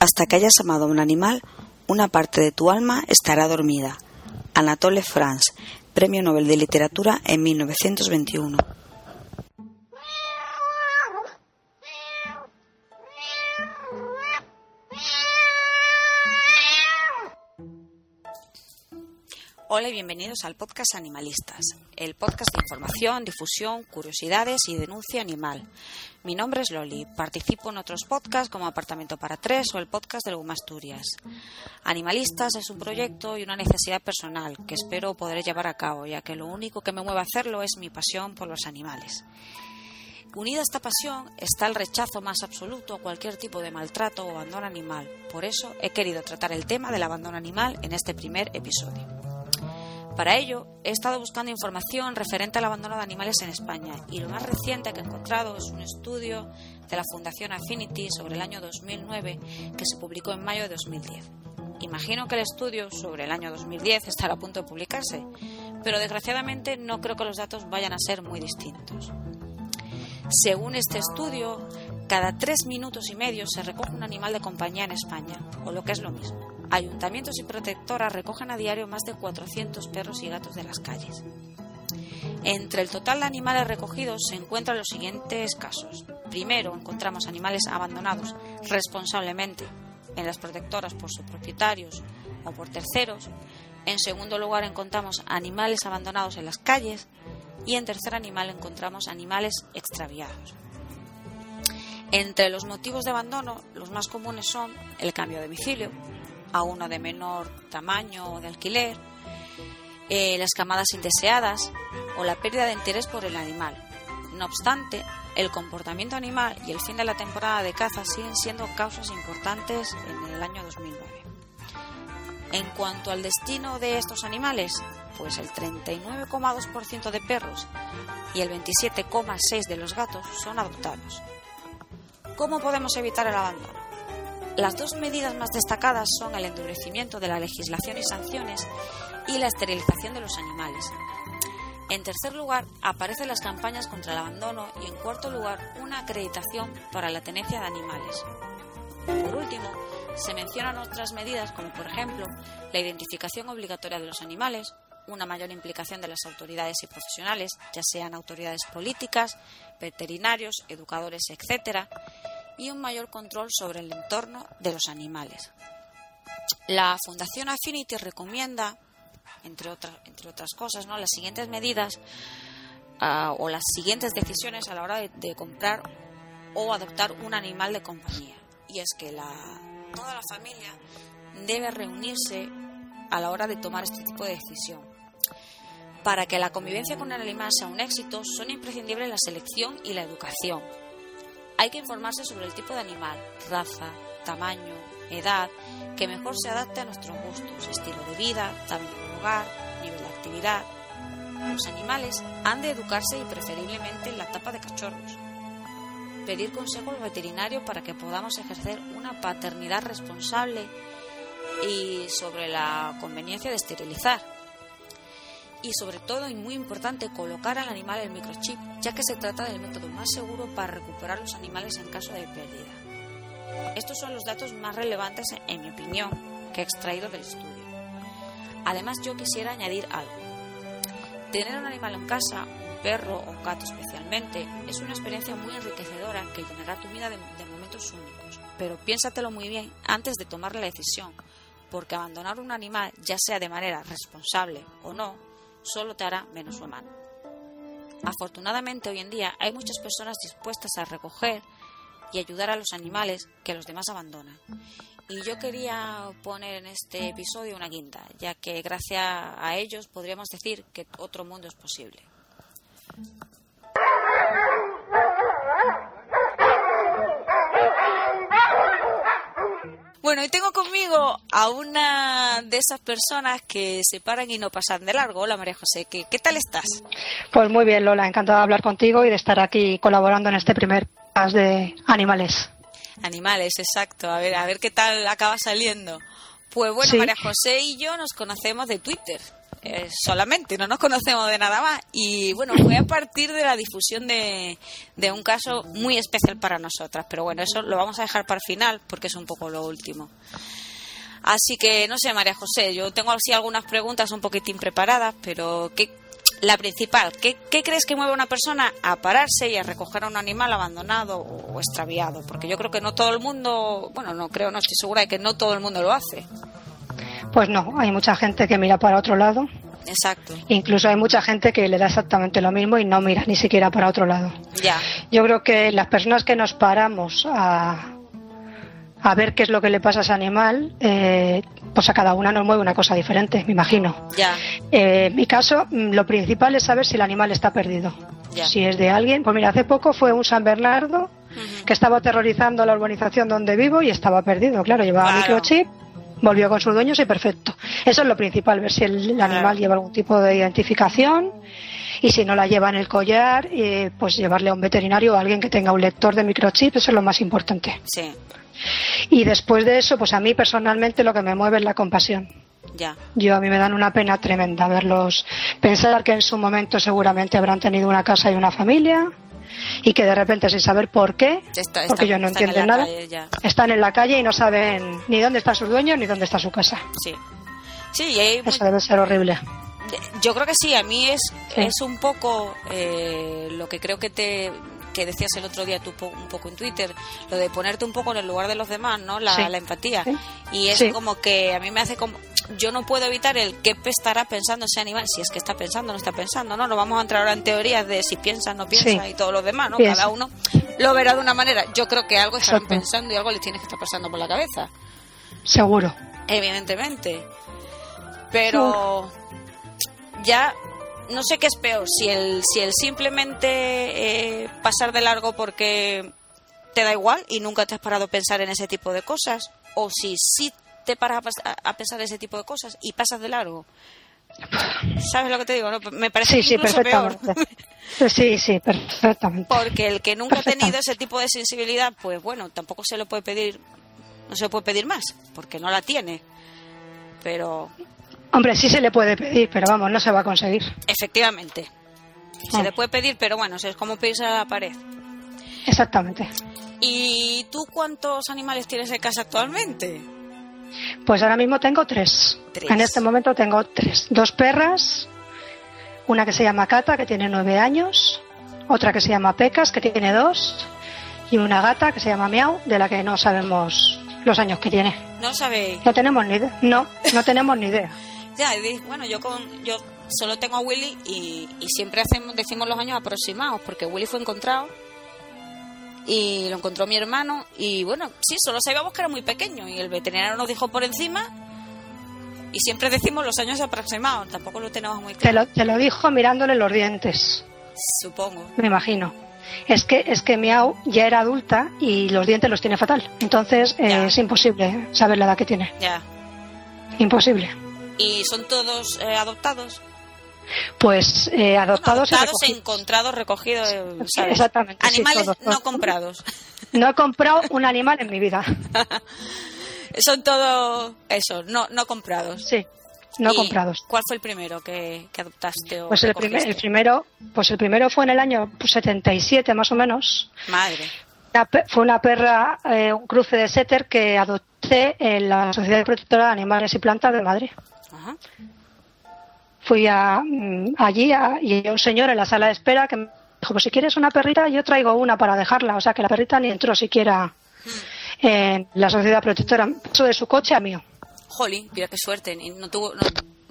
Hasta que hayas amado a un animal, una parte de tu alma estará dormida. Anatole France, Premio Nobel de Literatura en 1921. Hola y bienvenidos al podcast Animalistas, el podcast de información, difusión, curiosidades y denuncia animal. Mi nombre es Loli, participo en otros podcasts como Apartamento para Tres o el podcast de Luguma Asturias. Animalistas es un proyecto y una necesidad personal que espero poder llevar a cabo, ya que lo único que me mueve a hacerlo es mi pasión por los animales. Unida a esta pasión está el rechazo más absoluto a cualquier tipo de maltrato o abandono animal. Por eso he querido tratar el tema del abandono animal en este primer episodio. Para ello, he estado buscando información referente al abandono de animales en España y lo más reciente que he encontrado es un estudio de la Fundación Affinity sobre el año 2009 que se publicó en mayo de 2010. Imagino que el estudio sobre el año 2010 estará a punto de publicarse, pero desgraciadamente no creo que los datos vayan a ser muy distintos. Según este estudio, cada tres minutos y medio se recoge un animal de compañía en España, o lo que es lo mismo. Ayuntamientos y protectoras recogen a diario más de 400 perros y gatos de las calles. Entre el total de animales recogidos se encuentran los siguientes casos. Primero, encontramos animales abandonados responsablemente en las protectoras por sus propietarios o por terceros. En segundo lugar, encontramos animales abandonados en las calles. Y en tercer animal encontramos animales extraviados. Entre los motivos de abandono, los más comunes son el cambio de domicilio, a uno de menor tamaño o de alquiler, eh, las camadas indeseadas o la pérdida de interés por el animal. No obstante, el comportamiento animal y el fin de la temporada de caza siguen siendo causas importantes en el año 2009. En cuanto al destino de estos animales, pues el 39,2% de perros y el 27,6% de los gatos son adoptados. ¿Cómo podemos evitar el abandono? Las dos medidas más destacadas son el endurecimiento de la legislación y sanciones y la esterilización de los animales. En tercer lugar, aparecen las campañas contra el abandono y en cuarto lugar, una acreditación para la tenencia de animales. Por último, se mencionan otras medidas como por ejemplo la identificación obligatoria de los animales, una mayor implicación de las autoridades y profesionales, ya sean autoridades políticas, veterinarios, educadores, etc., y un mayor control sobre el entorno de los animales. La Fundación Affinity recomienda, entre, otras, entre otras cosas, ¿no? las siguientes medidas ah, o las siguientes decisiones a la hora de, comprar o adoptar un animal de compañía. Y es que la, toda la familia debe reunirse a la hora de tomar este tipo de decisión. Para que la convivencia con el animal sea un éxito, son imprescindibles la selección y la educación, hay que informarse sobre el tipo de animal, raza, tamaño, edad, que mejor se adapte a nuestros gustos, estilo de vida, tamaño del hogar, nivel de actividad. Los animales han de educarse y preferiblemente en la etapa de cachorros. Pedir consejo al veterinario para que podamos ejercer una paternidad responsable y sobre la conveniencia de esterilizar y sobre todo y muy importante colocar al animal el microchip, ya que se trata del método más seguro para recuperar los animales en caso de pérdida. Estos son los datos más relevantes, en mi opinión, que he extraído del estudio. Además, yo quisiera añadir algo. Tener un animal en casa, un perro o un gato especialmente, es una experiencia muy enriquecedora que llenará tu vida de, de momentos únicos. Pero piénsatelo muy bien antes de tomar la decisión, porque abandonar un animal, ya sea de manera responsable o no, solo te hará menos humano. Afortunadamente hoy en día hay muchas personas dispuestas a recoger y ayudar a los animales que los demás abandonan. Y yo quería poner en este episodio una guinda, ya que gracias a ellos podríamos decir que otro mundo es posible. Bueno, y tengo conmigo a una de esas personas que se paran y no pasan de largo. Hola María José, ¿qué, qué tal estás? Pues muy bien, Lola, encantada de hablar contigo y de estar aquí colaborando en este primer podcast de animales. Animales, exacto. A ver, a ver qué tal acaba saliendo. Pues bueno, María José y yo nos conocemos de Twitter. eh, solamente, no nos conocemos de nada más. Y bueno, fue a partir de la difusión de, de un caso muy especial para nosotras. Pero bueno, eso lo vamos a dejar para el final porque es un poco lo último. Así que no sé, María José, yo tengo así algunas preguntas un poquitín preparadas, pero ¿qué, la principal, ¿qué, crees que mueve a una persona a pararse y a recoger a un animal abandonado o extraviado? Porque yo creo que no todo el mundo, bueno, no creo, no estoy segura de que no todo el mundo lo hace. Pues no, hay mucha gente que mira para otro lado. Exacto. Incluso hay mucha gente que le da exactamente lo mismo y no mira ni siquiera para otro lado. Ya. Yo creo que las personas que nos paramos a, a ver qué es lo que le pasa a ese animal, eh, pues a cada una nos mueve una cosa diferente, me imagino. Ya. Eh, en mi caso, mm, lo principal es saber si el animal está perdido. Si es de alguien, pues mira, hace poco fue un San Bernardo que estaba aterrorizando la urbanización donde vivo y estaba perdido, claro, llevaba microchip, volvió con sus dueños y perfecto. Eso es lo principal, ver si el animal lleva algún tipo de identificación y si no la lleva en el collar, eh, pues llevarle a un veterinario o a alguien que tenga un lector de microchip, eso es lo más importante. Sí. Y después de eso, pues a mí personalmente lo que me mueve es la compasión. Ya. Yo a mí me dan una pena tremenda verlos pensar que en su momento seguramente habrán tenido una casa y una familia y que de repente sin saber por qué, porque yo no entiendo nada, están en la calle y no saben ni dónde están sus dueños ni dónde está su casa. Sí. Sí, y Eso debe ser horrible. Yo creo que sí, a mí es, es un poco eh, lo que creo que te que decías el otro día tú un poco en Twitter, lo de ponerte un poco en el lugar de los demás, ¿no? La, empatía. Y es como que a mí me hace como... Yo no puedo evitar el qué estará pensando ese animal, si es que está pensando o no está pensando, ¿no? No vamos a entrar ahora en teorías de si piensa, no piensa y todo lo demás, ¿no? Cada uno lo verá de una manera. Yo creo que algo estarán pensando y algo le tiene que estar pasando por la cabeza. Seguro. Evidentemente. Pero ya no sé qué es peor, si el, si el simplemente eh, pasar de largo porque te da igual y nunca te has parado a pensar en ese tipo de cosas, o si sí te paras a, pensar en ese tipo de cosas y pasas de largo. ¿Sabes lo que te digo? Me parece sí, sí, perfectamente. Sí, sí, perfectamente. Porque el que nunca ha tenido ese tipo de sensibilidad, pues bueno, tampoco se lo puede pedir, no se le puede pedir más, porque no la tiene. Pero Hombre, sí se le puede pedir, pero vamos, no se va a conseguir. Efectivamente. Se ah. le puede pedir, pero bueno, es como pedirse a la pared. Exactamente. ¿Y tú cuántos animales tienes en casa actualmente? Pues ahora mismo tengo tres. En este momento tengo tres. Dos perras, una que se llama Cata, que tiene nueve años, otra que se llama Pecas, que tiene dos, y una gata que se llama Miau, de la que no sabemos los años que tiene. ¿No sabéis? No tenemos ni idea. No, no tenemos ni idea. Ya, bueno, yo con yo solo tengo a Willy y, siempre hacemos decimos los años aproximados porque Willy fue encontrado y lo encontró mi hermano y bueno, sí, solo sabíamos que era muy pequeño y el veterinario nos dijo por encima y siempre decimos los años aproximados, tampoco lo tenemos muy claro. Te lo, te lo dijo mirándole los dientes. Supongo. Me imagino. Es que, es que Miau ya era adulta y los dientes los tiene fatal. Entonces eh, es imposible saber la edad que tiene. Ya. Imposible. ¿Y son todos eh, adoptados? Pues eh, adoptados, adoptados encontrados, recogidos. Exactamente. Animales no comprados. No he comprado un animal en mi vida. Son todos eso, no, no comprados. Sí, no comprados. ¿Cuál fue el primero que, adoptaste? O pues el, el, primero, pues el primero fue en el año 77 más o menos. Madre. fue una perra, eh, un cruce de setter que adopté en la Sociedad Protectora de Animales y Plantas de Madrid. Fui a, mm, allí y un señor en la sala de espera que me dijo, pues si quieres una perrita, yo traigo una para dejarla. O sea que la perrita ni entró siquiera en la sociedad protectora. Pasó de su coche a mío. Jolín, mira qué suerte. No tuvo,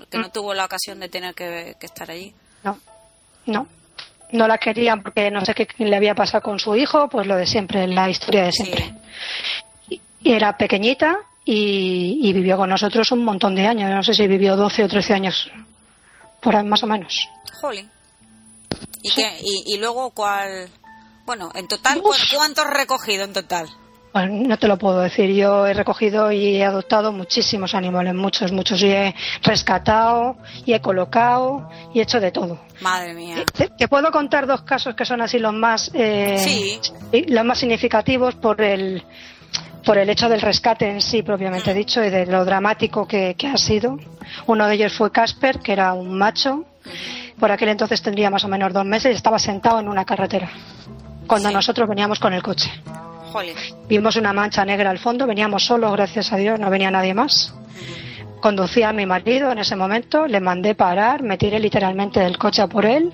que no tuvo la ocasión de tener que, estar allí. No, no. No la querían porque no sé qué le había pasado con su hijo, pues lo de siempre, la historia de siempre. Y era pequeñita, y, vivió con nosotros un montón de años. No sé si vivió 12 o 13 años, por ahí más o menos. Jolín. ¿Y, qué? ¿Y, luego cuál? Bueno, en total, ¿cuántos recogido en total? Bueno, no te lo puedo decir. Yo he recogido y he adoptado muchísimos animales, muchos, muchos. Y he rescatado y he colocado y he hecho de todo. Madre mía. Te, puedo contar dos casos que son así los más, eh, los más significativos por el por el hecho del rescate en sí, propiamente dicho, y de lo dramático que, ha sido. Uno de ellos fue Casper, que era un macho. Por aquel entonces tendría más o menos dos meses y estaba sentado en una carretera cuando nosotros veníamos con el coche. Vimos una mancha negra al fondo, veníamos solos, gracias a Dios, no venía nadie más. Conducía a mi marido en ese momento, le mandé parar, me tiré literalmente del coche a por él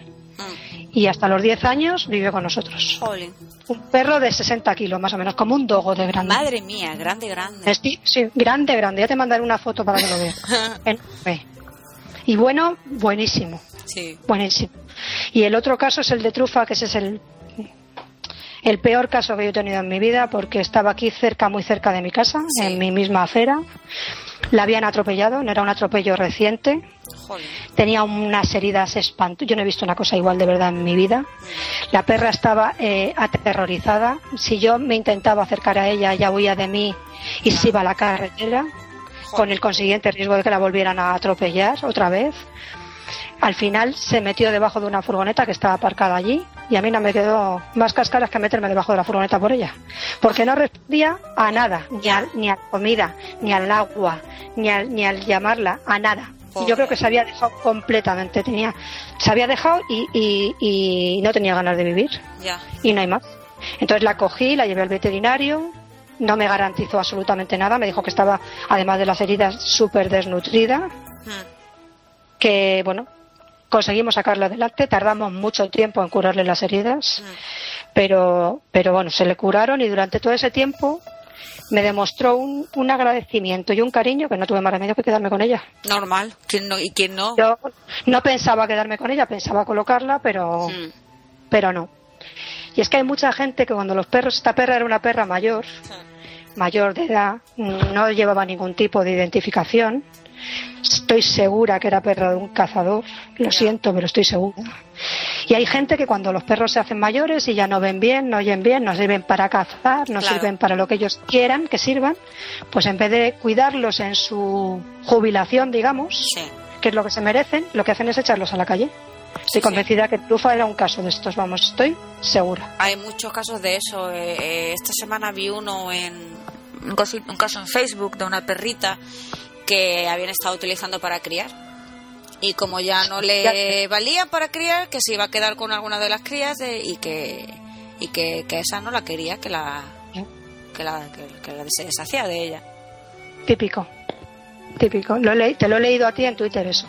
y hasta los 10 años vivió con nosotros. Un perro de 60 kilos, más o menos, como un dogo de grande. Madre mía, grande, grande. Sí, sí grande, grande. Ya te mandaré una foto para que lo veas. y bueno, buenísimo. Sí. Buenísimo. Y el otro caso es el de Trufa, que ese es el, el peor caso que yo he tenido en mi vida, porque estaba aquí cerca, muy cerca de mi casa, en mi misma acera. La habían atropellado, no era un atropello reciente. Tenía unas heridas espantosas. Yo no he visto una cosa igual de verdad en mi vida. La perra estaba eh, aterrorizada. Si yo me intentaba acercar a ella, ella huía de mí y se iba a la carretera, con el consiguiente riesgo de que la volvieran a atropellar otra vez. Al final se metió debajo de una furgoneta que estaba aparcada allí y a mí no me quedó más cascaras que meterme debajo de la furgoneta por ella. Porque no respondía a nada, ni a, ni a comida, ni al agua, ni al, ni al llamarla, a nada. yo creo que se había dejado completamente. Tenía, se había dejado y, y, no tenía ganas de vivir. Y no hay más. Entonces la cogí, la llevé al veterinario, no me garantizó absolutamente nada, me dijo que estaba, además de las heridas, súper desnutrida. Hmm. Que, bueno, conseguimos sacarla adelante, tardamos mucho tiempo en curarle las heridas, mm. Pero, pero bueno, se le curaron y durante todo ese tiempo me demostró un, un, agradecimiento y un cariño que no tuve más remedio que quedarme con ella. Normal, ¿quién no? ¿y quién no? Yo no pensaba quedarme con ella, pensaba colocarla, pero, mm. pero no. Y es que hay mucha gente que cuando los perros, esta perra era una perra mayor, mayor de edad, no llevaba ningún tipo de identificación, Estoy segura que era perro de un cazador, lo siento, pero estoy segura. Y hay gente que cuando los perros se hacen mayores y ya no ven bien, no oyen bien, no sirven para cazar, no sirven para lo que ellos quieran que sirvan, pues en vez de cuidarlos en su jubilación, digamos, que es lo que se merecen, lo que hacen es echarlos a la calle. Estoy convencida que Trufa era un caso de estos, vamos, estoy segura. Hay muchos casos de eso. Eh, eh, esta semana vi uno en un caso en Facebook de una perrita que habían estado utilizando para criar. Y como ya no le valía para criar, que se iba a quedar con alguna de las crías y que y que, esa no la quería, que la que la, que, se deshacía de ella. Típico, típico. Lo te lo he leído a ti en Twitter eso.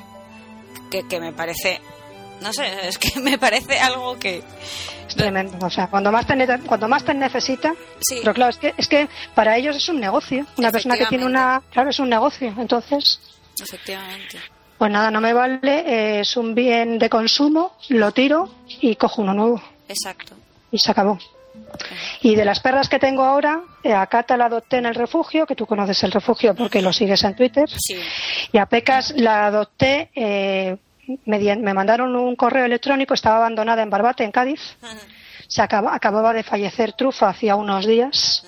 Que, que me parece, no sé, es que me parece algo que es tremendo. O sea, cuando más te, cuando más te necesita. Pero claro, es que, es que para ellos es un negocio. Una persona que tiene una. Claro, es un negocio. Entonces. Efectivamente. Pues nada, no me vale. Eh, es un bien de consumo. Lo tiro y cojo uno nuevo. Exacto. Y se acabó. Y de las perras que tengo ahora, eh, a Cata la adopté en el refugio, que tú conoces el refugio porque lo sigues en Twitter. Sí. Y a Pecas la adopté eh, me, mandaron un correo electrónico, estaba abandonada en Barbate, en Cádiz. Se acababa de fallecer Trufa hacía unos días.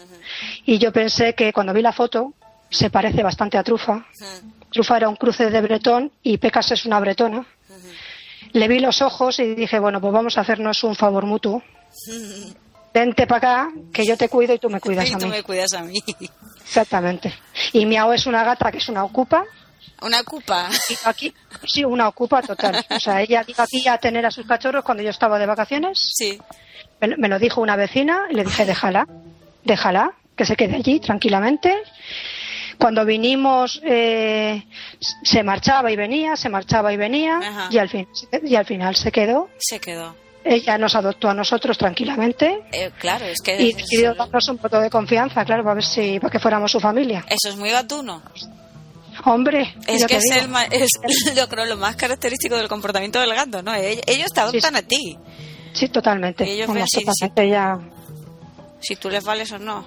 Y yo pensé que cuando vi la foto, se parece bastante a Trufa. Trufa era un cruce de bretón y Pecas es una bretona. Le vi los ojos y dije, bueno, pues vamos a hacernos un favor mutuo. Vente para acá, que yo te cuido y tú me cuidas a mí. tú me cuidas a mí. Exactamente. Y Miao es una gata que es una ocupa, una ocupa. Aquí, sí, una ocupa total. O sea, ella vino aquí a tener a sus cachorros cuando yo estaba de vacaciones. Sí. Me, lo dijo una vecina y le dije, déjala, déjala, que se quede allí tranquilamente. Cuando vinimos eh, se marchaba y venía, se marchaba y venía y al, fin, y al final se quedó. Se quedó. Ella nos adoptó a nosotros tranquilamente. Eh, claro, es que. Y decidió darnos un voto de confianza, claro, para ver si, para que fuéramos su familia. Eso es muy gatuno. Hombre, es que es, el, es lo, creo, lo más característico del comportamiento del gato, ¿no? Ellos te adoptan a ti. Sí, totalmente. ellos si, si, tú les vales o no.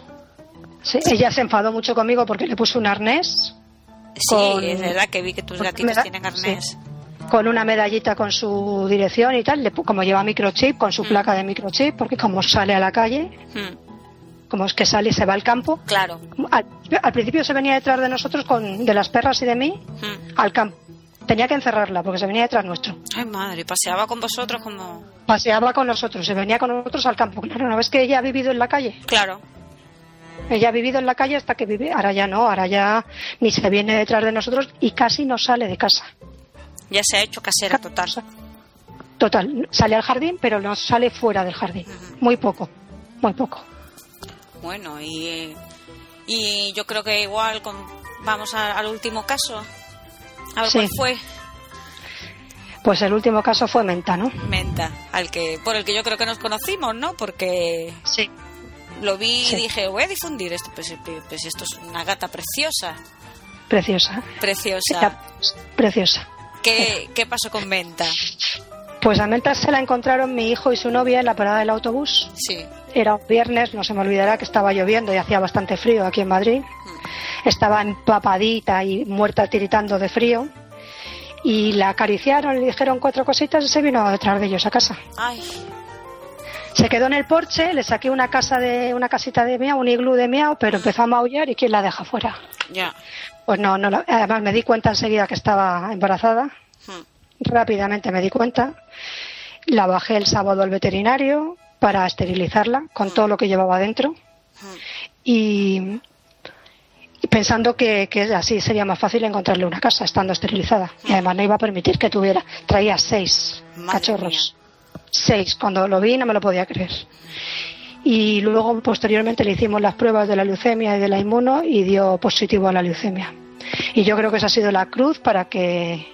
Sí, ella se enfadó mucho conmigo porque le puse un arnés. Sí, es verdad que vi que tus gatitos tienen arnés. con una medallita con su dirección y tal, como lleva microchip, con su mm. placa de microchip, porque como sale a la calle, mm como es que sale y se va al campo. Claro. Al, principio se venía detrás de nosotros, con, de las perras y de mí, hmm. al campo. Tenía que encerrarla porque se venía detrás nuestro. Ay, madre, paseaba con vosotros como. Paseaba con nosotros, se venía con nosotros al campo. Claro, una vez que ella ha vivido en la calle. Claro. ella ha vivido en la calle hasta que vive, ahora ya no, ahora ya ni se viene detrás de nosotros y casi no sale de casa. Ya se ha hecho casera total. Total, sale al jardín, pero no sale fuera del jardín. Muy poco, muy poco. Bueno, y, y yo creo que igual con, vamos al último caso. A ver cuál fue. Pues el último caso fue Menta, ¿no? Menta, al que por el que yo creo que nos conocimos, ¿no? Porque sí. lo vi y dije, voy a difundir esto. Pues, pues, esto es una gata preciosa. Preciosa. Preciosa. preciosa. ¿Qué, ¿Qué pasó con Menta? Pues a Menta se la encontraron mi hijo y su novia en la parada del autobús. Sí. Era un viernes, no se me olvidará que estaba lloviendo y hacía bastante frío aquí en Madrid. Mm. Estaba empapadita y muerta tiritando de frío y la acariciaron, le dijeron cuatro cositas y se vino detrás de ellos a casa. Ay. Se quedó en el porche, le saqué una casa de una casita de miau, un iglú de miau, pero empezó a maullar y quién la deja fuera. Ya. Pues no, no, además me di cuenta enseguida que estaba embarazada. Hmm. Rápidamente me di cuenta. La bajé el sábado al veterinario para esterilizarla con todo lo que llevaba dentro. Y pensando que, así sería más fácil encontrarle una casa estando esterilizada. Y además no iba a permitir que tuviera. Traía seis cachorros. Seis. Cuando lo vi no me lo podía creer. Y luego posteriormente le hicimos las pruebas de la leucemia y de la inmuno y dio positivo a la leucemia. Y yo creo que esa ha sido la cruz para que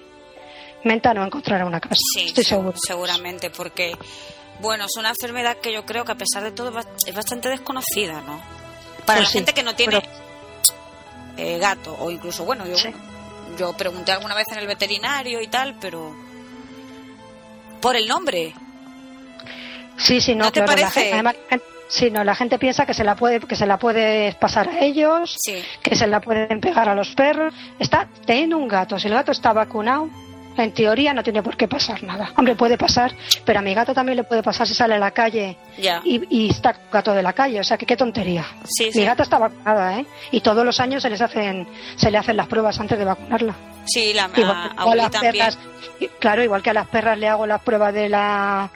Menta no encontrara una casa. Sí, Estoy seguro. Seguramente, porque bueno, es una enfermedad que yo creo que a pesar de todo es bastante desconocida, ¿no? Para pues la gente que no tiene eh, gato o incluso, bueno, yo, yo pregunté alguna vez en el veterinario y tal, pero por el nombre. Sí, sí, no, te parece? La, sí, no, la gente piensa que se la puede que se la puede pasar a ellos, que se la pueden pegar a los perros. Está teniendo un gato, si el gato está vacunado, en teoría no tiene por qué pasar nada. Hombre, puede pasar, pero a mi gato también le puede pasar si sale a la calle y, está gato de la calle. O sea, que qué tontería. mi gata está vacunada, ¿eh? Y todos los años se les hacen, se le hacen las pruebas antes de vacunarla. Sí, la, a, las perras, claro, igual que a las perras le hago las pruebas de la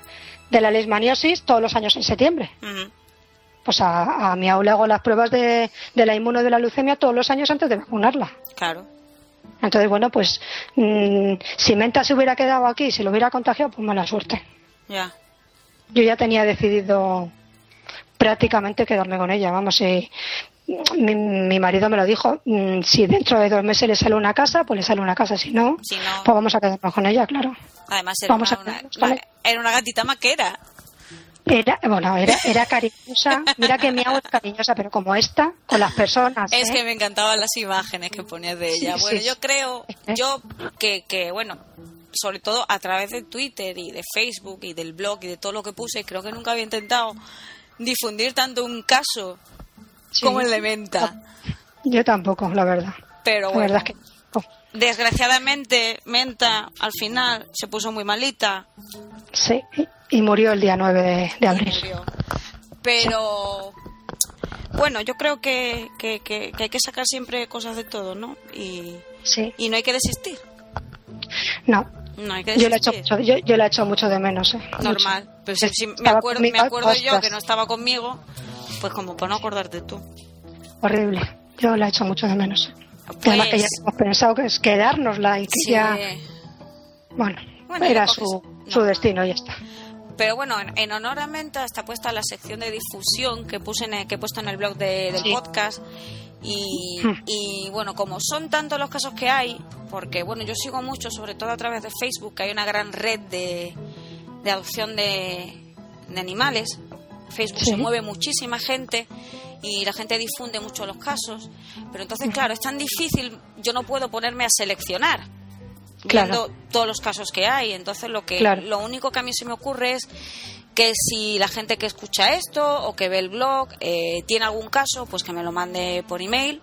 de la leishmaniosis todos los años en septiembre. Pues a, a mi aula le hago las pruebas de, de la inmuno de la leucemia todos los años antes de vacunarla. Claro. Entonces, bueno, pues mm, si Menta se hubiera quedado aquí y se lo hubiera contagiado, pues mala suerte. Ya. Yo ya tenía decidido prácticamente quedarme con ella. Vamos, si mi, marido me lo dijo, mm, si dentro de dos meses le sale una casa, pues le sale una casa, si no, pues vamos a quedarnos con ella, claro. Además era, una, era una gatita maquera. Era, bueno, era, era cariñosa. Mira que mi es cariñosa, pero como esta, con las personas. Es ¿eh? que me encantaban las imágenes que ponías de ella. bueno, yo creo, yo que, que, bueno, sobre todo a través de Twitter y de Facebook y del blog y de todo lo que puse, creo que nunca había intentado difundir tanto un caso como el de Menta. Yo tampoco, la verdad. Pero bueno, que... desgraciadamente Menta al final se puso muy malita. Sí, y murió el día 9 de, abril. Pero bueno, yo creo que, que, que, hay que sacar siempre cosas de todo, ¿no? Y, y no hay que desistir. No. No hay que yo, la he hecho mucho, yo, yo he hecho mucho de menos. ¿eh? Normal. Pero si, me acuerdo, me acuerdo yo que no estaba conmigo, pues como para no acordarte tú. Horrible. Yo la he hecho mucho de menos. Además que ya pues hemos pensado que es quedárnosla y que ya... Bueno, era su, su destino y ya está. Pero bueno, en, honor a Menta está puesta la sección de difusión que puse en que he puesto en el blog del podcast. Y, hmm. y, bueno, como son tantos los casos que hay, porque bueno, yo sigo mucho, sobre todo a través de Facebook, que hay una gran red de, de adopción de, de animales. Facebook se mueve muchísima gente y la gente difunde mucho los casos. Pero entonces, claro, es tan difícil, yo no puedo ponerme a seleccionar viendo todos los casos que hay. Entonces, lo que lo único que a mí se me ocurre es que si la gente que escucha esto o que ve el blog eh, tiene algún caso, pues que me lo mande por email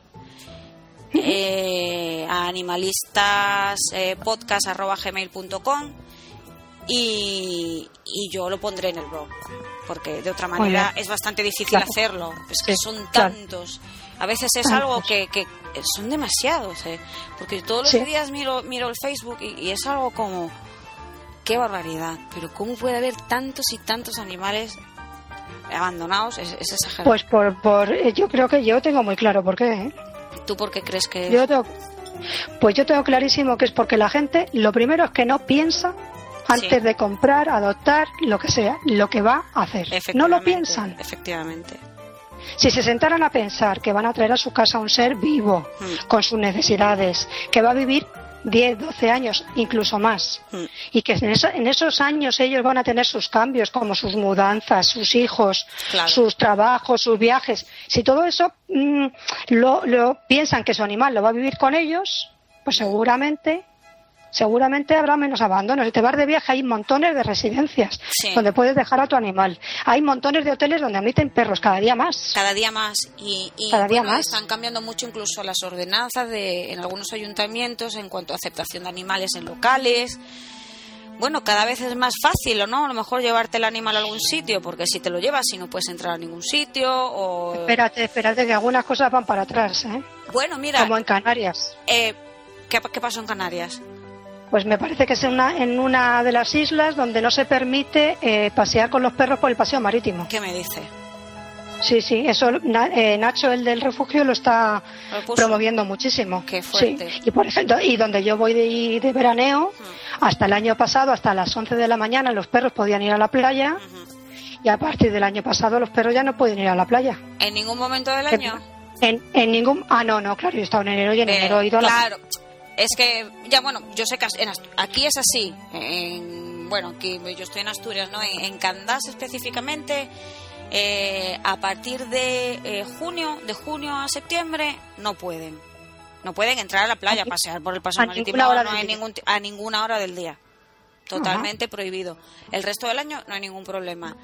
eh, a animalistaspodcast.gmail.com y, y yo lo pondré en el blog porque de otra manera es bastante difícil hacerlo es que son tantos a veces es algo que, que son demasiados, ¿eh? porque todos los días miro, miro el Facebook y, es algo como, qué barbaridad, pero ¿cómo puede haber tantos y tantos animales abandonados es, exagerado. Pues por, por, eh, yo creo que yo tengo muy claro por qué. ¿eh? ¿Tú por qué crees que.? Yo tengo, pues yo tengo clarísimo que es porque la gente, lo primero es que no piensa antes de comprar, adoptar, lo que sea, lo que va a hacer. No lo piensan. Efectivamente. Si se sentaran a pensar que van a traer a su casa un ser vivo, hmm. con sus necesidades, que va a vivir 10, 12 años, incluso más. Hmm. Y que en, esos años ellos van a tener sus cambios, como sus mudanzas, sus hijos, sus trabajos, sus viajes. Si todo eso mm, lo, lo piensan que su animal lo va a vivir con ellos, pues seguramente seguramente habrá menos abandono. Si te vas de viaje hay montones de residencias donde puedes dejar a tu animal. Hay montones de hoteles donde admiten perros cada día más. Cada día más. Y, cada día más. están cambiando mucho incluso las ordenanzas de, en algunos ayuntamientos en cuanto a aceptación de animales en locales. Bueno, cada vez es más fácil, ¿o no? A lo mejor llevarte el animal a algún sitio, porque si te lo llevas y no puedes entrar a ningún sitio o... Espérate, espérate, que algunas cosas van para atrás, ¿eh? Bueno, mira... Como en Canarias. Eh, ¿qué, ¿Qué pasó en Canarias? Pues me parece que es en una, en una de las islas donde no se permite eh, pasear con los perros por el paseo marítimo. ¿Qué me dice? Sí, sí, eso eh, Nacho, el del refugio, lo está promoviendo muchísimo. Qué fuerte. Y por ejemplo, y donde yo voy de, veraneo, mm. hasta el año pasado, hasta las 11 de la mañana, los perros podían ir a la playa. Y a partir del año pasado, los perros ya no pueden ir a la playa. ¿En ningún momento del año? En, en ningún. Ah, no, no, claro, yo estaba en enero y en enero he ido a la. Claro es que, ya bueno, yo sé que aquí es así. bueno, aquí yo estoy en Asturias, ¿no? En, Candás específicamente, eh, a partir de eh, junio, de junio a septiembre, no pueden. No pueden entrar a la playa, a pasear por el paso marítimo no hay ningún, a ninguna hora del día. Totalmente prohibido. El resto del año no hay ningún problema.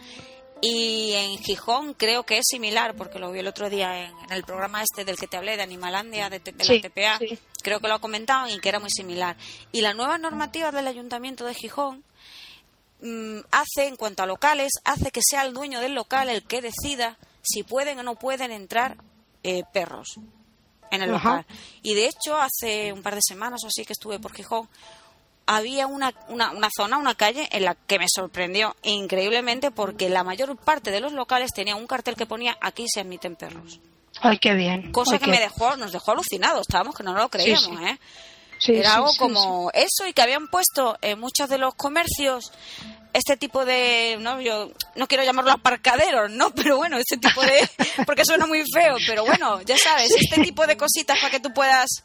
Y en Gijón creo que es similar, porque lo vi el otro día en, el programa este del que te hablé, de Animalandia, de, la TPA. Creo que lo ha comentado y que era muy similar. Y la nueva normativa del Ayuntamiento de Gijón mm, hace, en cuanto a locales, hace que sea el dueño del local el que decida si pueden o no pueden entrar eh, perros en el local. Y de hecho, hace un par de semanas o así que estuve por Gijón, había una, una, una, zona, una calle en la que me sorprendió increíblemente porque la mayor parte de los locales tenía un cartel que ponía aquí se admiten perros. Ay, qué bien. Cosa que me dejó, nos dejó alucinados, estábamos que no lo creíamos, ¿eh? Era algo como eso y que habían puesto en muchos de los comercios este tipo de, no, yo no quiero llamarlo aparcaderos, no, pero bueno, este tipo de, porque suena muy feo, pero bueno, ya sabes, este tipo de cositas para que tú puedas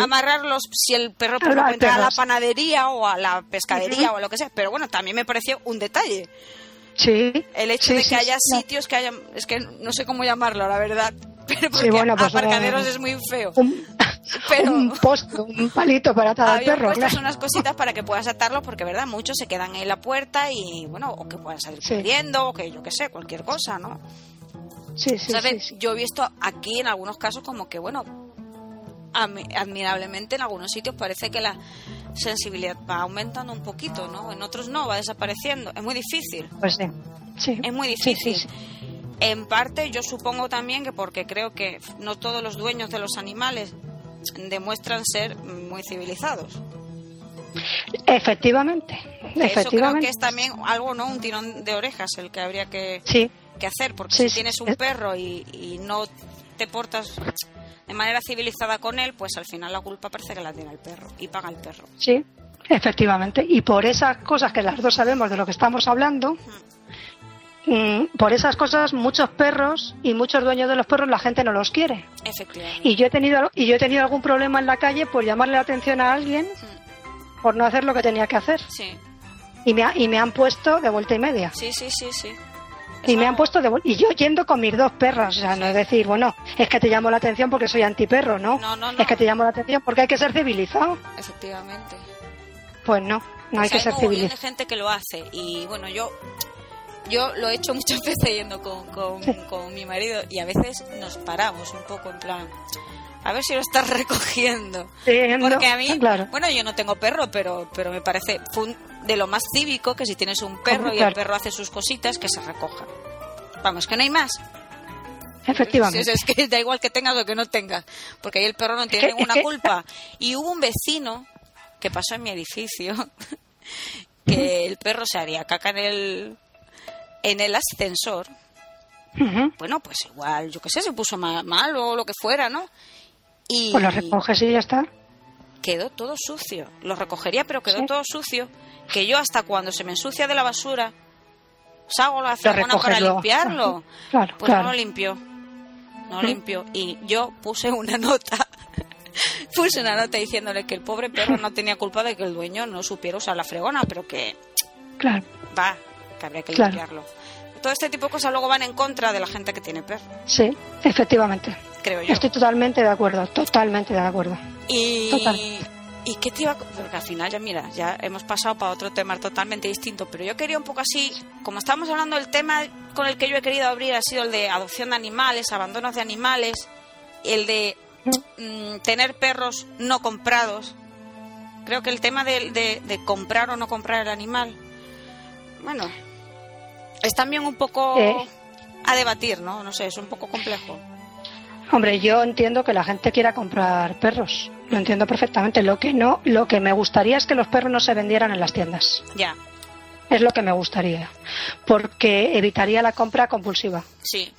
amarrarlos si el perro puede entrar a la panadería o a la pescadería o a lo que sea. Pero bueno, también me pareció un detalle. Sí. El hecho de que haya sitios que haya, es que no sé cómo llamarlo, la verdad. Pero porque bueno, pues aparcaderos es muy feo. Un, pero un posto, un palito para atar al perro. Claro. unas cositas para que puedas atarlo, porque verdad, muchos se quedan en la puerta y bueno, o que puedan salir corriendo, o que yo qué sé, cualquier cosa, ¿no? Sí, sí, sí, Yo he visto aquí en algunos casos como que, bueno, admirablemente en algunos sitios parece que la sensibilidad va aumentando un poquito, ¿no? En otros no, va desapareciendo. Es muy difícil. Pues sí. Es muy difícil. en parte yo supongo también que porque creo que no todos los dueños de los animales demuestran ser muy civilizados. Efectivamente. Eso creo que es también algo, ¿no? Un tirón de orejas el que habría que, que hacer, porque si tienes un perro y, y no te portas de manera civilizada con él, pues al final la culpa parece que la tiene el perro y paga el perro. Sí, efectivamente. Y por esas cosas que las dos sabemos de lo que estamos hablando, mm, por esas cosas muchos perros y muchos dueños de los perros la gente no los quiere. Efectivamente. Y yo he tenido y yo he tenido algún problema en la calle por llamarle la atención a alguien por no hacer lo que tenía que hacer. Sí. Y me, y me han puesto de vuelta y media. Sí, sí, sí, sí. Y me han puesto de y yo yendo con mis dos perras, o sea, no es decir, bueno, es que te llamo la atención porque soy antiperro, ¿no? No, no, no. Es que te llamo la atención porque hay que ser civilizado. Efectivamente. Pues no, no hay que ser civilizado. Hay gente que lo hace y bueno, yo yo lo he hecho muchas veces yendo con, con, mi marido y a veces nos paramos un poco en plan a ver si lo estás recogiendo. Sí, Porque a mí, claro. bueno, yo no tengo perro, pero, pero me parece de lo más cívico que si tienes un perro y el perro hace sus cositas, que se recoja. Vamos, que no hay más. Efectivamente. Es, que da igual que tengas o que no tengas, porque ahí el perro no tiene ninguna culpa. Y hubo un vecino que pasó en mi edificio que el perro se haría caca en el en el ascensor, bueno, pues igual, yo qué sé, se puso mal, o lo que fuera, ¿no? Y pues lo recoges y ya está. Quedó todo sucio. Lo recogería, pero quedó todo sucio. Que yo hasta cuando se me ensucia de la basura, salgo la fregona para limpiarlo. Claro, pues no lo limpió. No limpió. Y yo puse una nota puse una nota diciéndole que el pobre perro no tenía culpa de que el dueño no supiera usar la fregona, pero que claro. va, que habría que limpiarlo. Todo este tipo de cosas luego van en contra de la gente que tiene perro. Sí, efectivamente. Creo yo. Estoy totalmente de acuerdo, totalmente de acuerdo. Y, ¿Y qué te iba a.? Porque al final ya, mira, ya hemos pasado para otro tema totalmente distinto, pero yo quería un poco así, como estábamos hablando del tema con el que yo he querido abrir, ha sido el de adopción de animales, abandonos de animales, el de mm, tener perros no comprados. Creo que el tema de, de, comprar o no comprar el animal, bueno, es también un poco eh. a debatir, ¿no? No sé, es un poco complejo. Hombre, yo entiendo que la gente quiera comprar perros. Lo entiendo perfectamente. Lo que no, lo que me gustaría es que los perros no se vendieran en las tiendas. Ya. Es lo que me gustaría. Porque evitaría la compra compulsiva. Sí.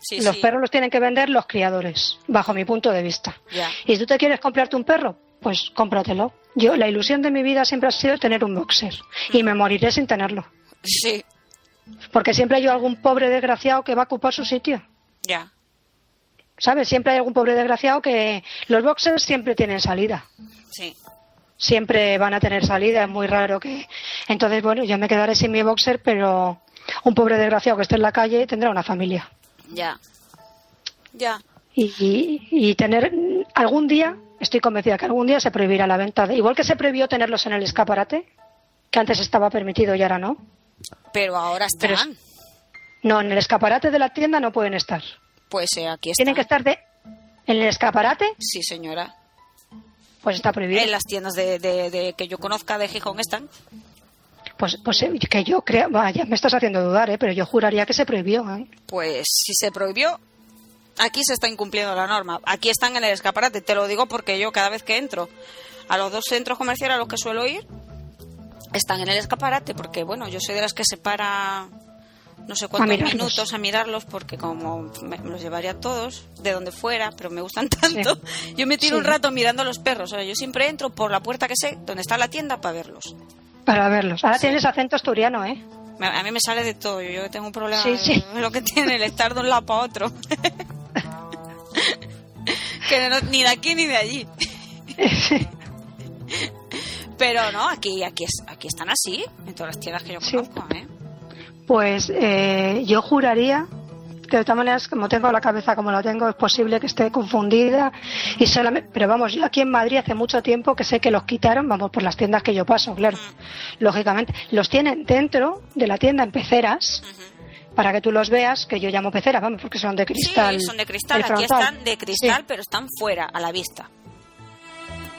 sí los perros los tienen que vender los criadores, bajo mi punto de vista. Ya. Y si tú te quieres comprarte un perro, pues cómpratelo. Yo, la ilusión de mi vida siempre ha sido tener un boxer. Y me moriré sin tenerlo. Sí. Porque siempre hay algún pobre desgraciado que va a ocupar su sitio. Ya. ¿Sabes? Siempre hay algún pobre desgraciado que los boxers siempre tienen salida. Sí. Siempre van a tener salida, es muy raro que. Entonces, bueno, yo me quedaré sin mi boxer, pero un pobre desgraciado que esté en la calle tendrá una familia. Ya. Ya. Y, y, tener algún día, estoy convencida que algún día se prohibirá la venta. De, igual que se prohibió tenerlos en el escaparate, que antes estaba permitido y ahora no. Pero ahora están. no, en el escaparate de la tienda no pueden estar. Pues eh, aquí está. ¿Tienen que estar de... en el escaparate? Sí, señora. Pues está prohibido. En las tiendas de, que yo conozca de Gijón están. Pues, pues eh, que yo creo, vaya, me estás haciendo dudar, ¿eh? pero yo juraría que se prohibió. ¿eh? Pues si se prohibió, aquí se está incumpliendo la norma. Aquí están en el escaparate, te lo digo porque yo cada vez que entro a los dos centros comerciales a los que suelo ir, están en el escaparate porque, bueno, yo soy de las que se para no sé cuántos minutos a mirarlos porque como me, los llevaría todos de donde fuera, pero me gustan tanto. Yo me tiro un rato mirando a los perros. O sea, yo siempre entro por la puerta que sé, donde está la tienda, para verlos. Para verlos. Ahora tienes acento asturiano, ¿eh? A mí me sale de todo. Yo tengo un problema sí, lo que tiene el estar de un lado para otro. que ni de aquí ni de allí. Pero no, aquí, aquí, aquí están así, en todas las tiendas que yo conozco, ¿eh? Pues eh, yo juraría que de todas maneras, como tengo la cabeza como la tengo, es posible que esté confundida y solamente, pero vamos, yo aquí en Madrid hace mucho tiempo que sé que los quitaron, vamos, por las tiendas que yo paso, claro, lógicamente, los tienen dentro de la tienda en peceras. Para que tú los veas, que yo llamo peceras, vamos, porque son de cristal. Sí, son de cristal. Aquí están de cristal, pero están fuera, a la vista.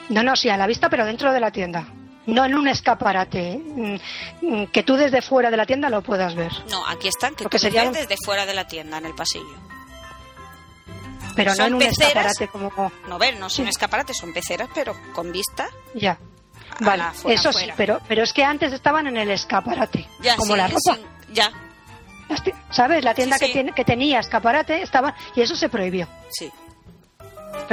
No, no, sí, a la vista, pero dentro de la tienda no en un escaparate, mm, que tú desde fuera de la tienda lo puedas ver. No, aquí están, que Porque tú desde fuera de la tienda, en el pasillo. Pero no en un escaparate como... No, ver, no son escaparates, son peceras, pero con vista. Ya. Vale, eso sí, pero, pero es que antes estaban en el escaparate, ya, como la ropa. ya. ¿Sabes? La tienda que, tiene, que tenía escaparate estaba... Y eso se prohibió. Sí.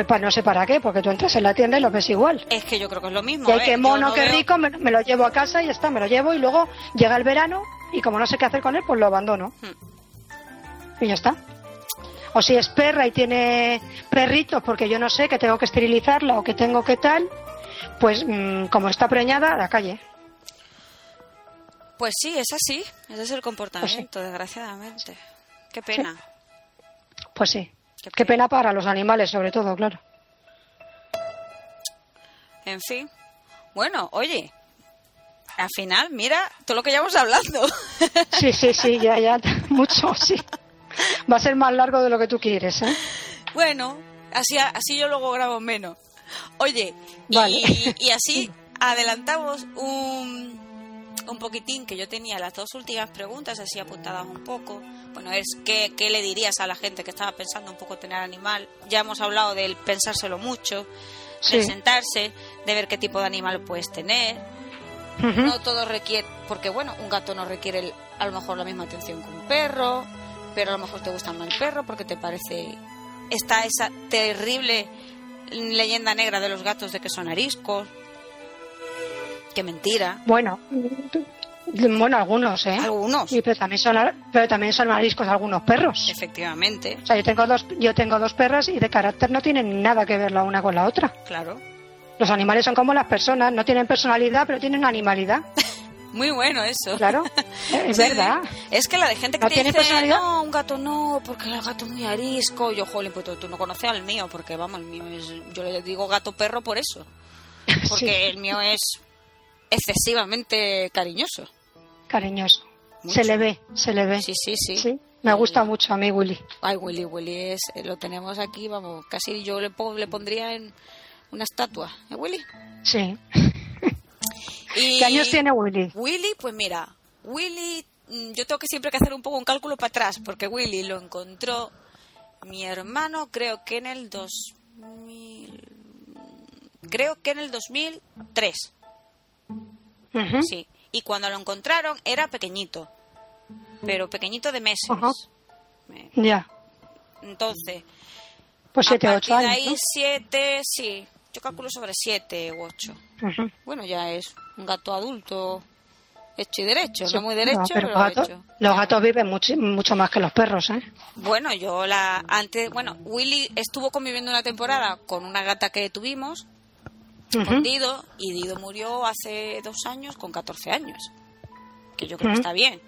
Pues no sé para qué, porque tú entras en la tienda y lo ves igual. Es que yo creo que es lo mismo. Y hay que mono, que rico, me, lo llevo a casa y ya está, me lo llevo y luego llega el verano y como no sé qué hacer con él, pues lo abandono. Hmm. Y ya está. O si es perra y tiene perritos, porque yo no sé que tengo que esterilizarla o que tengo que tal, pues mm, como está preñada, a la calle. Pues sí, es así. Ese es el comportamiento, pues desgraciadamente. Qué pena. Pues sí. Qué pena. para los animales, sobre todo, claro. En fin. Bueno, oye, al final, mira todo lo que llevamos hablando. Sí, sí, sí, ya, ya, mucho, sí. Va a ser más largo de lo que tú quieres, ¿eh? Bueno, así, así yo luego grabo menos. Oye, y, y, así adelantamos un, un poquitín que yo tenía las dos últimas preguntas así apuntadas un poco. Bueno, es ¿qué, qué le dirías a la gente que estaba pensando un poco tener animal. Ya hemos hablado del pensárselo mucho, de sentarse, de ver qué tipo de animal puedes tener. No todo requiere, porque bueno, un gato no requiere a lo mejor la misma atención con un perro, pero a lo mejor te gusta más el perro porque te parece... Está esa terrible leyenda negra de los gatos de que son ariscos. Qué mentira. Bueno, bueno, algunos, ¿eh? Algunos. pero también son, pero también son ariscos algunos perros. Efectivamente. O sea, yo tengo dos, yo tengo dos perras y de carácter no tienen nada que ver la una con la otra. Claro. Los animales son como las personas, no tienen personalidad, pero tienen animalidad. Muy bueno eso. Claro, es verdad. Es que la de gente que ¿No tiene personalidad? no, un gato no, porque el gato es muy arisco. Yo, jolín, pues tú, no conoces al mío, porque vamos, el mío es, yo le digo gato perro por eso. Porque el mío es excesivamente cariñoso. Cariñoso. Se le ve, se le ve. Sí, sí, sí. Me gusta mucho a mí Willy. Ay, Willy, Willy es, eh, lo tenemos aquí, vamos, casi yo le, le pondría en una estatua, ¿eh, Willy? Sí. ¿Qué años tiene Willy? Willy, pues mira, Willy, mm, yo tengo que siempre que hacer un poco un cálculo para atrás, porque Willy lo encontró mi hermano, creo que en el 2000, creo que en el 2003. Sí, y cuando lo encontraron era pequeñito, pero pequeñito de meses. Ya. Entonces, pues siete, ocho años. ahí siete, sí, yo calculo sobre siete u ocho. Bueno, ya es un gato adulto hecho y derecho, no muy derecho, pero, los, gatos, viven mucho, mucho más que los perros, ¿eh? Bueno, yo la antes, bueno, Willy estuvo conviviendo una temporada con una gata que tuvimos con Dido y Dido murió hace dos años con 14 años, que yo creo que está bien.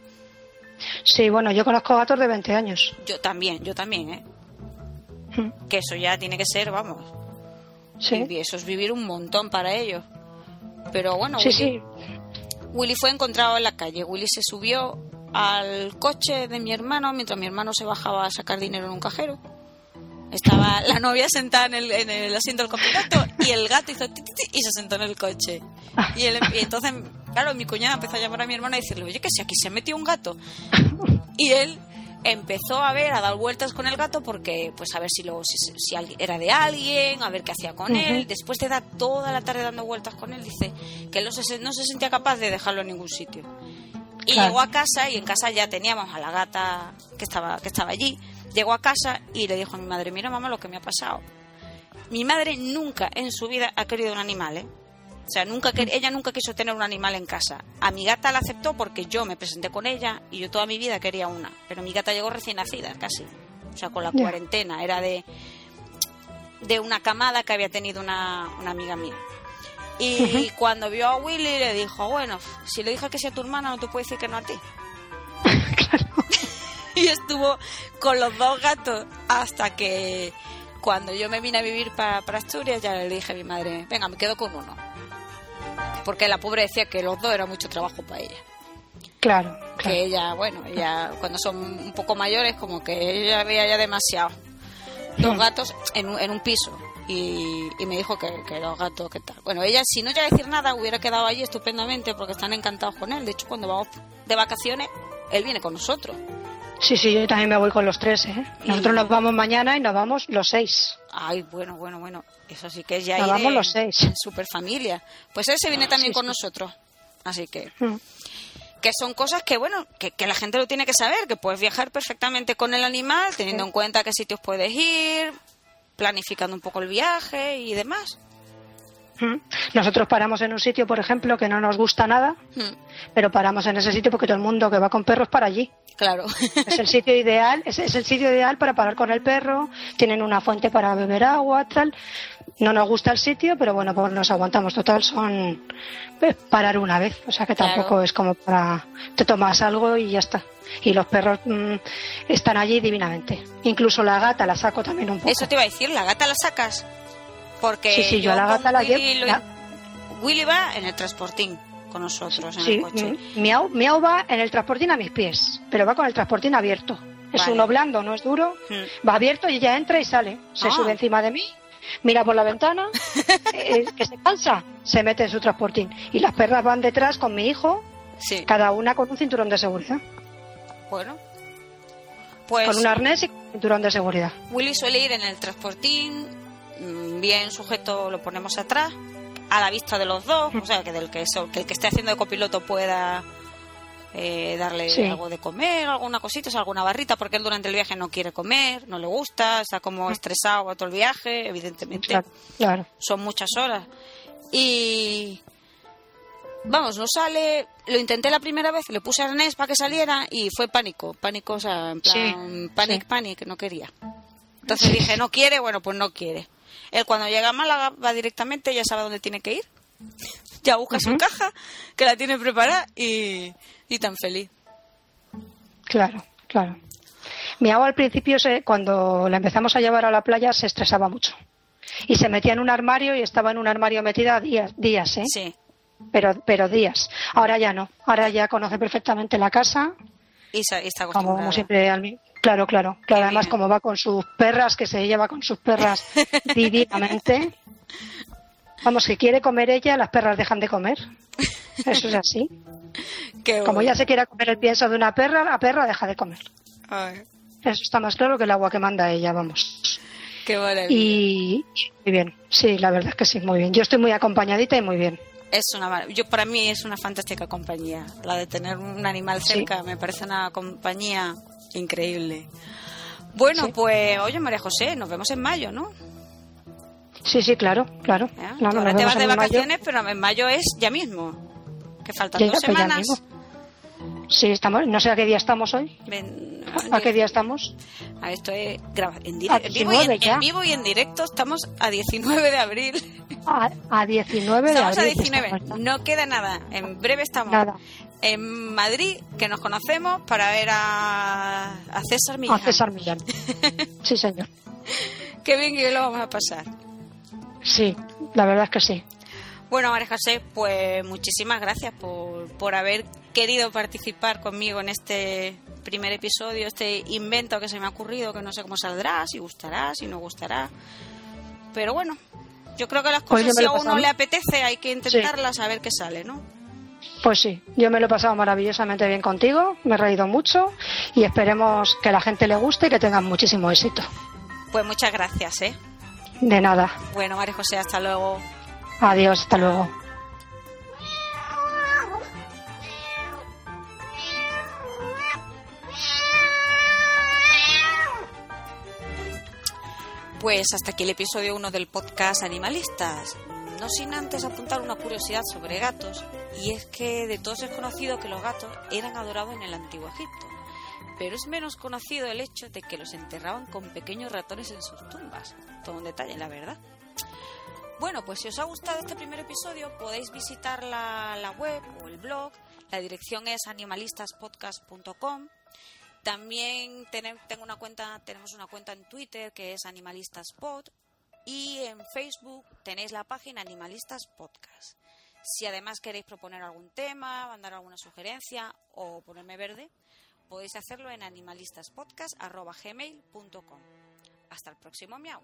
Sí, bueno, yo conozco gatos de 20 años. Yo también, yo también, ¿eh? Que eso ya tiene que ser, vamos. Sí. Eso es vivir un montón para ellos. Pero bueno, sí, Willy, sí. Willy fue encontrado en la calle. Willy se subió al coche de mi hermano mientras mi hermano se bajaba a sacar dinero en un cajero. Estaba la novia sentada en el, en el asiento del copiloto y el gato hizo y se sentó en el coche. Y, y, entonces, claro, mi cuñada empezó a llamar a mi hermano y decirle, oye, que si aquí se metió un gato. Y él empezó a ver, a dar vueltas con el gato porque, pues a ver si, lo, si, era de alguien, a ver qué hacía con él. Después de dar toda la tarde dando vueltas con él, dice que él no se, no se sentía capaz de dejarlo en ningún sitio. Y llegó a casa y en casa ya teníamos a la gata que estaba, que estaba allí. Llegó a casa y le dijo a mi madre, mira mamá lo que me ha pasado. Mi madre nunca en su vida ha querido un animal, ¿eh? O sea, nunca ella nunca quiso tener un animal en casa. A mi gata la aceptó porque yo me presenté con ella y yo toda mi vida quería una. Pero mi gata llegó recién nacida, casi. O sea, con la cuarentena. Era de, de una camada que había tenido una, una amiga mía. Y cuando vio a Willy le dijo, bueno, si le dije que sea tu hermana no te puede decir que no a ti. claro. y estuvo con los dos gatos hasta que cuando yo me vine a vivir para, Asturias ya le dije a mi madre, venga, me quedo con uno. Porque la pobre decía que los dos era mucho trabajo para ella. Claro, Que ella, bueno, ella cuando son un poco mayores como que ella veía ya demasiado. Dos gatos en un, en un piso. Y, me dijo que, los gatos, ¿qué tal? Bueno, ella, si no ya decir nada, hubiera quedado allí estupendamente porque están encantados con él. De hecho, cuando vamos de vacaciones, él viene con nosotros. Sí, sí, yo también me voy con los tres, ¿eh? Nosotros nos vamos mañana y nos vamos los seis. Ay, bueno, bueno, bueno. Eso sí que es ya Nos vamos los seis. super familia. Pues ese viene también con nosotros. Así que... Mm. Que son cosas que, bueno, que, la gente lo tiene que saber, que puedes viajar perfectamente con el animal, teniendo en cuenta qué sitios puedes ir, planificando un poco el viaje y demás. Mm. Nosotros paramos en un sitio, por ejemplo, que no nos gusta nada, mm. pero paramos en ese sitio porque todo el mundo que va con perros para allí. Claro. Es el sitio ideal, es, es, el sitio ideal para parar con el perro, tienen una fuente para beber agua, tal. No nos gusta el sitio, pero bueno, pues nos aguantamos. Total, son pues, parar una vez, o sea que tampoco es como para te tomas algo y ya está. Y los perros mm, están allí divinamente. Incluso la gata la saco también un poco. Eso te iba a decir, la gata la sacas. Porque sí, sí, yo, la gata la llevo. Willy va en el transportín con nosotros en el coche. Miau, miau va en el transportín a mis pies, pero va con el transportín abierto. Es uno blando, no es duro. Hmm. Va abierto y ella entra y sale. Se ah. sube encima de mí, mira por la ventana, eh, que se cansa, se mete en su transportín. Y las perras van detrás con mi hijo, cada una con un cinturón de seguridad. Bueno. Pues, con un arnés y cinturón de seguridad. Willy suele ir en el transportín, mm, bien sujeto lo ponemos atrás, a la vista de los dos, o sea, que del que, el que esté haciendo de copiloto pueda eh, darle algo de comer, alguna cosita, alguna barrita, porque él durante el viaje no quiere comer, no le gusta, está como mm. estresado todo el viaje, evidentemente. Claro, Son muchas horas. Y. Vamos, no sale. Lo intenté la primera vez, le puse arnés para que saliera y fue pánico. Pánico, o sea, en plan. panic, panic, no quería. Entonces dije, no quiere, bueno, pues no quiere. Él cuando llega a Málaga va directamente, ya sabe dónde tiene que ir. Ya busca su caja, que la tiene preparada y, y tan feliz. Claro, claro. Mi agua al principio, cuando la empezamos a llevar a la playa, se estresaba mucho. Y se metía en un armario y estaba en un armario metida días, días ¿eh? Sí. Pero, pero días. Ahora ya no. Ahora ya conoce perfectamente la casa. Y, está acostumbrada. Como siempre, Claro, claro. Que además, como va con sus perras, que se lleva con sus perras divinamente. Vamos, que quiere comer ella, las perras dejan de comer. Eso es así. como ya se quiera comer el pienso de una perra, la perra deja de comer. Eso está más claro que el agua que manda ella, vamos. Qué Y muy bien, sí, la verdad es que sí, muy bien. Yo estoy muy acompañadita y muy bien. Es una yo para mí es una fantástica compañía, la de tener un animal cerca, me parece una compañía Increíble. Bueno, pues oye María José, nos vemos en mayo, ¿no? Sí, sí, claro, claro. ahora te vas de vacaciones, pero en mayo es ya mismo. Que faltan dos semanas. Sí, estamos, no sé a qué día estamos hoy. ¿A qué día estamos? A esto es en, vivo y en, directo estamos a 19 de abril. A, 19 de estamos abril. a 19. No queda nada. En breve estamos en Madrid, que nos conocemos para ver a, César Millán. A César Millán. Sí, señor. Qué bien que lo vamos a pasar. Sí, la verdad es que sí. Bueno, María José, pues muchísimas gracias por, por haber querido participar conmigo en este primer episodio, este invento que se me ha ocurrido, que no sé cómo saldrá, si gustará, si no gustará. Pero bueno, yo creo que las pues cosas, si a uno le apetece, hay que intentarlas a ver qué sale, ¿no? Pues sí, yo me lo he pasado maravillosamente bien contigo, me he reído mucho y esperemos que a la gente le guste y que tengan muchísimo éxito. Pues muchas gracias, ¿eh? De nada. Bueno, María José, hasta luego. Adiós, hasta luego. Pues hasta aquí el episodio 1 del podcast Animalistas. No sin antes apuntar una curiosidad sobre gatos, y es que de todos es conocido que los gatos eran adorados en el antiguo Egipto, pero es menos conocido el hecho de que los enterraban con pequeños ratones en sus tumbas. Todo un detalle, la verdad. Bueno, pues si os ha gustado este primer episodio, podéis visitar la, la web o el blog. La dirección es animalistaspodcast.com también tengo una cuenta, tenemos una cuenta en Twitter que es Animalistaspod y en Facebook tenéis la página Animalistas Podcast. Si además queréis proponer algún tema, mandar alguna sugerencia o ponerme verde, podéis hacerlo en animalistaspodcast.gmail.com. Hasta el próximo miau.